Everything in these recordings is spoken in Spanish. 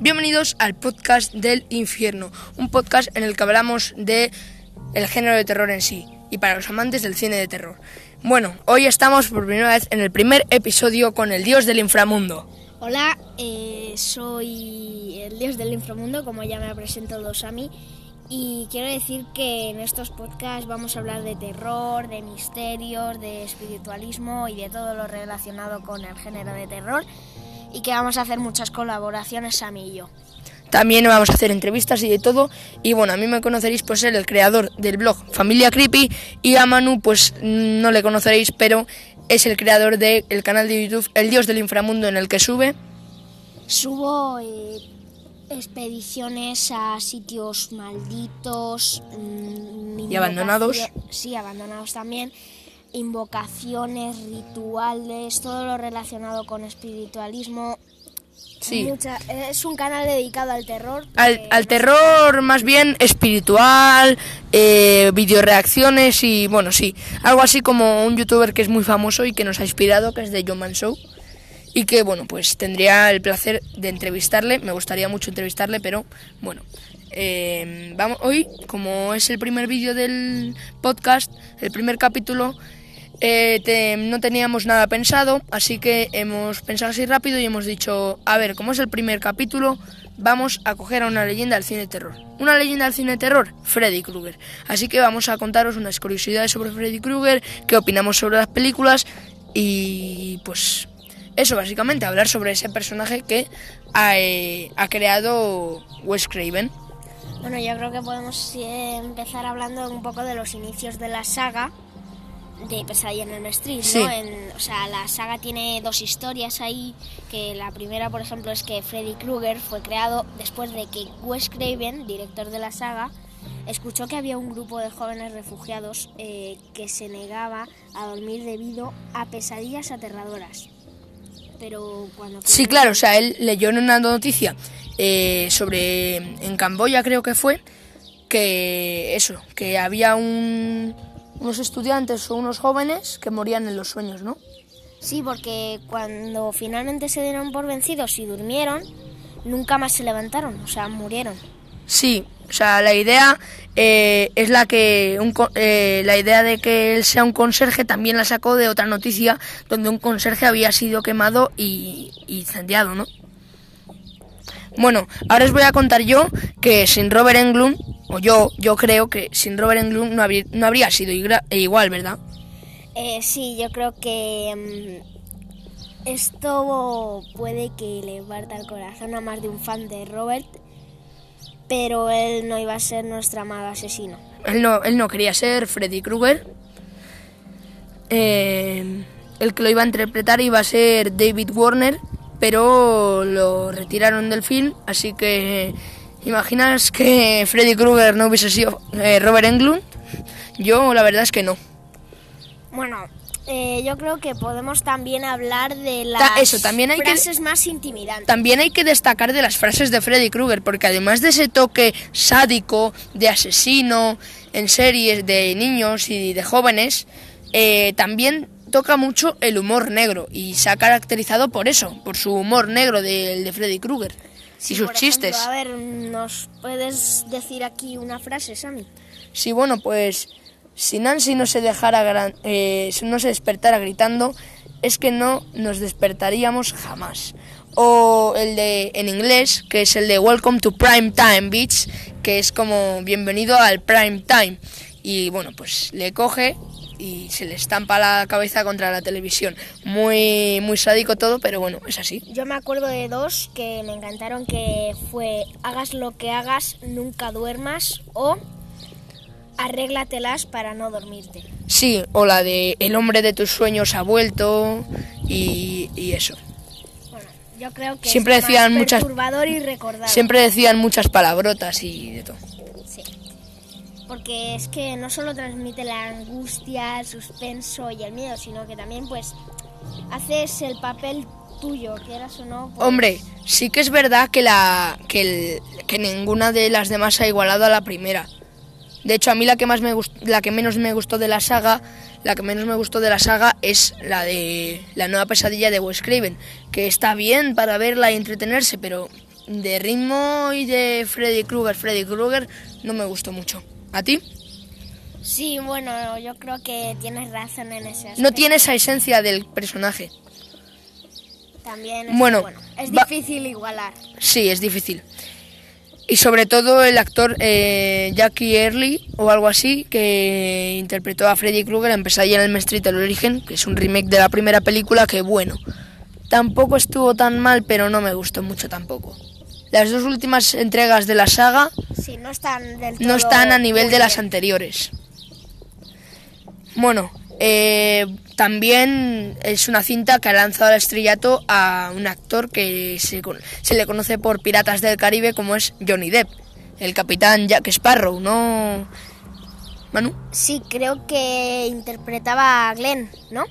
Bienvenidos al podcast del infierno, un podcast en el que hablamos de el género de terror en sí y para los amantes del cine de terror. Bueno, hoy estamos por primera vez en el primer episodio con el dios del inframundo. Hola, eh, soy el dios del inframundo, como ya me ha presentado Sami, y quiero decir que en estos podcasts vamos a hablar de terror, de misterios, de espiritualismo y de todo lo relacionado con el género de terror, y que vamos a hacer muchas colaboraciones Sami y yo. También vamos a hacer entrevistas y de todo. Y bueno, a mí me conoceréis por ser el creador del blog Familia Creepy y a Manu pues no le conoceréis, pero es el creador del canal de YouTube El Dios del Inframundo en el que sube. Subo eh, expediciones a sitios malditos mm, Y abandonados. Sí, abandonados también. Invocaciones, rituales, todo lo relacionado con espiritualismo. Sí. Mucha- es un canal dedicado al terror. Al, terror más bien espiritual, eh, videoreacciones y bueno, sí, algo así como un youtuber que es muy famoso y que nos ha inspirado, que es de John Man Show. Y que bueno, pues tendría el placer de entrevistarle, me gustaría mucho entrevistarle, pero bueno. Eh, vamos, hoy, como es el primer vídeo del podcast, el primer capítulo, eh, no teníamos nada pensado, así que hemos pensado así rápido y hemos dicho, a ver, como es el primer capítulo, vamos a coger a una leyenda del cine de terror. Una leyenda del cine de terror, Freddy Krueger. Así que vamos a contaros unas curiosidades sobre Freddy Krueger, qué opinamos sobre las películas y pues eso básicamente, hablar sobre ese personaje que ha, eh, ha creado Wes Craven. Bueno, yo creo que podemos empezar hablando un poco de los inicios de la saga de Pesadilla en el Street, Sí. ¿no? En- o sea, la saga tiene dos historias ahí, que la primera, por ejemplo, es que Freddy Krueger fue creado después de que Wes Craven, director de la saga, escuchó que había un grupo de jóvenes refugiados eh, que se negaba a dormir debido a pesadillas aterradoras. Pero cuando... Sí, claro, o sea, él leyó en una noticia eh, sobre, en Camboya creo que fue, que eso, que había un, unos estudiantes o unos jóvenes que morían en los sueños, ¿no? Sí, porque cuando finalmente se dieron por vencidos y durmieron, nunca más se levantaron, o sea, murieron. Sí, o sea, la idea eh, es la que un eh, la idea de que él sea un conserje también la sacó de otra noticia donde un conserje había sido quemado y, incendiado, ¿no? Bueno, ahora os voy a contar yo que sin Robert Englund, o yo, yo creo que sin Robert Englund no, habría- no habría sido igual, ¿verdad? Eh, sí, yo creo que mm, esto puede que le parta el corazón a más de un fan de Robert, pero él no iba a ser nuestro amado asesino. Él no, él no quería ser Freddy Krueger. Eh, el que lo iba a interpretar iba a ser David Warner, pero lo retiraron del film, así que imaginas que Freddy Krueger no hubiese sido eh, Robert Englund. Yo la verdad es que no. Bueno, eh, yo creo que podemos también hablar de las eso, también hay que- frases más intimidantes. También hay que destacar de las frases de Freddy Krueger, porque además de ese toque sádico, de asesino, en series de niños y de jóvenes, eh, también toca mucho el humor negro y se ha caracterizado por eso, por su humor negro del de Freddy Krueger Sí, y sus por chistes. ejemplo, a ver, ¿nos puedes decir aquí una frase, Sammy? Sí, bueno, pues si Nancy no se dejara eh, no se despertara gritando, es que no nos despertaríamos jamás. O el de en inglés, que es el de Welcome to Prime Time Beach, que es como bienvenido al prime time. Y bueno, pues le coge y se le estampa la cabeza contra la televisión. Muy muy sádico todo, pero bueno, es así. Yo me acuerdo de dos que me encantaron, que fue hagas lo que hagas, nunca duermas o arréglatelas para no dormirte. Sí, o la de el hombre de tus sueños ha vuelto y, y eso. Bueno, yo creo que Siempre es más decían muchas- perturbador y recordado. Siempre decían muchas palabrotas y de todo. Sí. Porque es que no solo transmite la angustia, el suspenso y el miedo, sino que también pues haces el papel tuyo, quieras o no. pues- Hombre, sí que es verdad que la que, el- que ninguna de las demás ha igualado a la primera. De hecho, a mí la que más me gust- la que menos me gustó de la saga, la que menos me gustó de la saga es la de la nueva pesadilla de Wes Craven, que está bien para verla y entretenerse, pero de ritmo y de Freddy Krueger, Freddy Krueger no me gustó mucho. ¿A ti? Sí, bueno, yo creo que tienes razón en ese aspecto. No tiene esa esencia del personaje. También es, Bueno, es difícil igualar. Sí, es difícil. Y sobre todo el actor eh, Jackie Early o algo así, que interpretó a Freddy Krueger en Pesadilla en el Street el origen, que es un remake de la primera película que bueno, tampoco estuvo tan mal, pero no me gustó mucho tampoco. Las dos últimas entregas de la saga Sí, no están del no están a nivel de las anteriores. Bueno, eh, también es una cinta que ha lanzado al estrellato a un actor que se, se le conoce por Piratas del Caribe como es Johnny Depp, el capitán Jack Sparrow, ¿no? Manu. Sí, creo que interpretaba a Glenn, ¿no?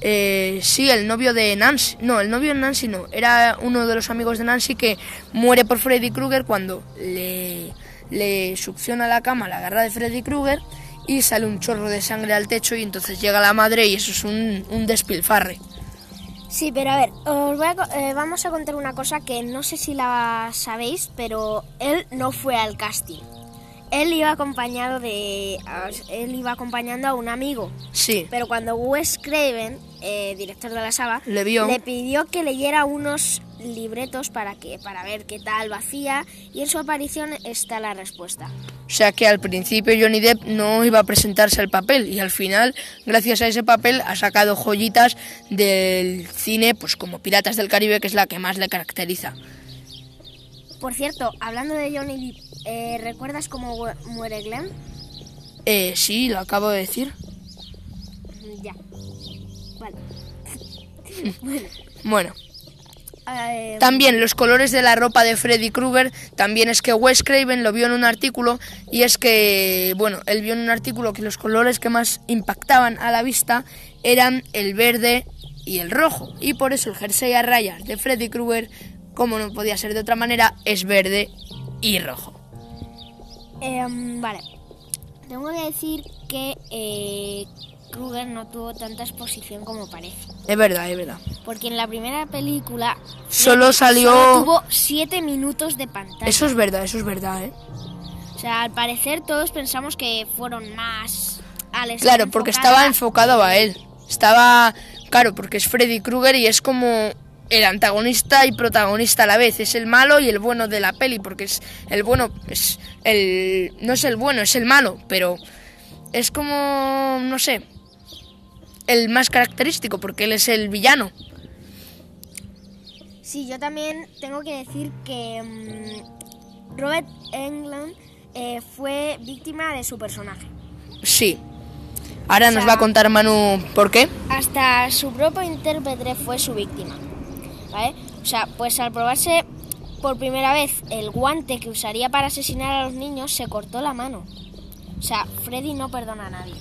Eh, sí, el novio de Nancy. No, el novio de Nancy no. Era uno de los amigos de Nancy que muere por Freddy Krueger cuando le, le succiona la cama la garra de Freddy Krueger y sale un chorro de sangre al techo y entonces llega la madre y eso es un, un despilfarre. Sí, pero a ver, os voy a eh, vamos a contar una cosa que no sé si la sabéis, pero él no fue al casting. Él iba acompañado de, él iba acompañando a un amigo. Sí, Pero cuando Wes Craven, eh, director de la saga, Le vio. le pidió que leyera unos libretos para que para ver qué tal lo hacía y en su aparición está la respuesta. o sea que al principio Johnny Depp no iba a presentarse al papel y al final, gracias a ese papel, ha sacado joyitas del cine, pues como Piratas del Caribe, que es la que más le caracteriza. Por cierto, hablando de Johnny Depp, eh, ¿recuerdas cómo mu- muere Glenn? Eh, sí, lo acabo de decir. Mm, Ya. Vale. Bueno. Eh, También los colores de la ropa de Freddy Krueger, también es que Wes Craven lo vio en un artículo y es que, bueno, él vio en un artículo que los colores que más impactaban a la vista eran el verde y el rojo y por eso el jersey a rayas de Freddy Krueger, como no podía ser de otra manera, es verde y rojo. Em, vale. Tengo que decir que eh, Kruger no tuvo tanta exposición como parece. Es verdad, es verdad. Porque en la primera película Solo salió... solo tuvo 7 minutos de pantalla. Eso es verdad, eso es verdad, ¿eh? O sea, al parecer todos pensamos que fueron más al Claro, porque estaba enfocado a él. Estaba, claro, porque es Freddy Krueger y es como el antagonista y protagonista a la vez. Es el malo y el bueno de la peli, porque es el bueno, es el no es el bueno, es el malo, pero es como no sé, el más característico porque él es el villano. Sí, yo también tengo que decir que mm, Robert Englund eh, fue víctima de su personaje. Sí. Ahora O nos va a contar Manu por qué. Hasta su propio intérprete fue su víctima. ¿Vale? O sea, pues al probarse por primera vez el guante que usaría para asesinar a los niños, se cortó la mano. O sea, Freddy no perdona a nadie.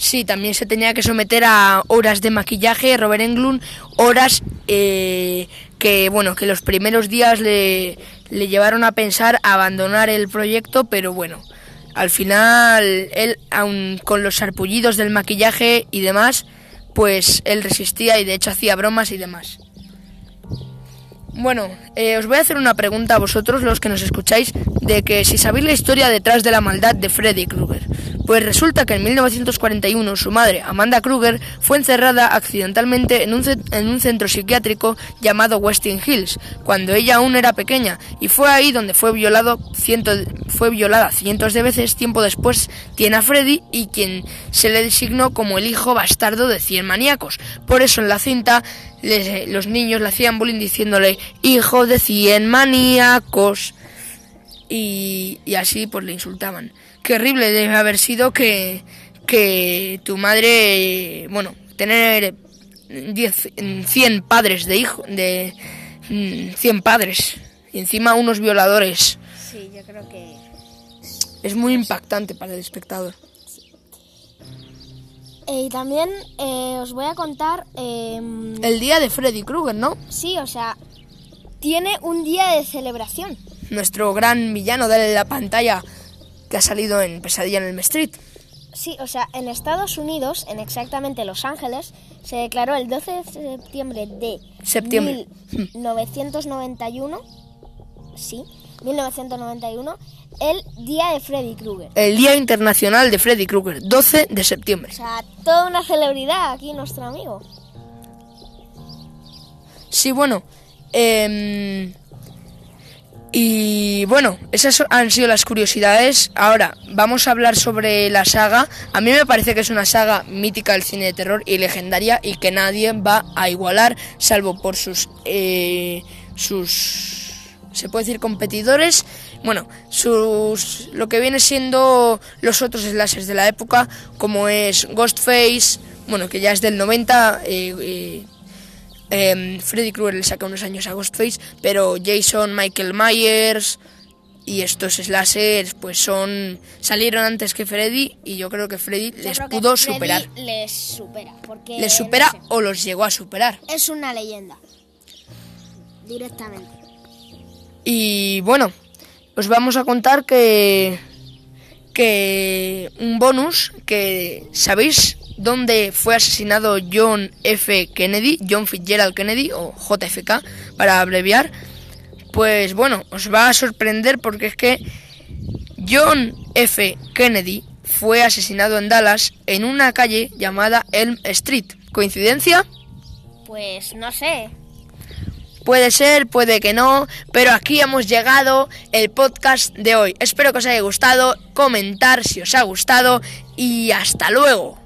Sí, también se tenía que someter a horas de maquillaje, Robert Englund, horas eh, que, bueno, que los primeros días le, le llevaron a pensar abandonar el proyecto, pero bueno, al final él, aun con los sarpullidos del maquillaje y demás, pues él resistía y de hecho hacía bromas y demás. Bueno, eh, os voy a hacer una pregunta a vosotros, los que nos escucháis, de que si sabéis la historia detrás de la maldad de Freddy Krueger. Pues resulta que en 1941 su madre, Amanda Krueger, fue encerrada accidentalmente en un, ce- en un centro psiquiátrico llamado Westing Hills, cuando ella aún era pequeña, y fue ahí donde fue, violado ciento- fue violada cientos de veces. Tiempo después tiene a Freddy y quien se le designó como el hijo bastardo de 100 maníacos. Por eso en la cinta los niños le hacían bullying diciéndole hijo de 100 maníacos y, y así pues le insultaban. Qué horrible debe haber sido que, que tu madre, bueno, tener 10, 100 padres de hijo, de mm, 100 padres y encima unos violadores. Sí, yo creo que... Es muy impactante para el espectador. Eh, y también eh, os voy a contar... em, El día de Freddy Krueger, ¿no? Sí, o sea, tiene un día de celebración. Nuestro gran villano de la pantalla que ha salido en Pesadilla en el Street. Sí, o sea, en Estados Unidos, en exactamente Los Ángeles, se declaró el 12 de septiembre de Septiembre. 1991, sí, 1991, el Día de Freddy Krueger. El Día Internacional de Freddy Krueger, 12 de septiembre. O sea, toda una celebridad aquí nuestro amigo. Sí, bueno. em, y bueno, esas han sido las curiosidades. Ahora, vamos a hablar sobre la saga. A mí me parece que es una saga mítica del cine de terror y legendaria y que nadie va a igualar, salvo por sus... eh, sus... Se puede decir competidores. Bueno, sus... Lo que viene siendo los otros slashers de la época, como es Ghostface, bueno, que ya es del 90... eh, eh, Em, Freddy Krueger le saca unos años a Ghostface, pero Jason, Michael Myers y estos slashers pues son salieron antes que Freddy y yo creo que Freddy Yo les pudo Freddy superar. Les supera, porque Les supera no sé, o los llegó a superar. es una leyenda. Directamente. Y bueno, os vamos a contar que que un bonus que sabéis dónde fue asesinado John F. Kennedy, John Fitzgerald Kennedy o JFK para abreviar. Pues bueno, os va a sorprender porque es que John F. Kennedy fue asesinado en Dallas en una calle llamada Elm Street. ¿Coincidencia? Pues no sé. Puede ser, puede que no, pero aquí hemos llegado el podcast de hoy. Espero que os haya gustado, comentar si os ha gustado y hasta luego.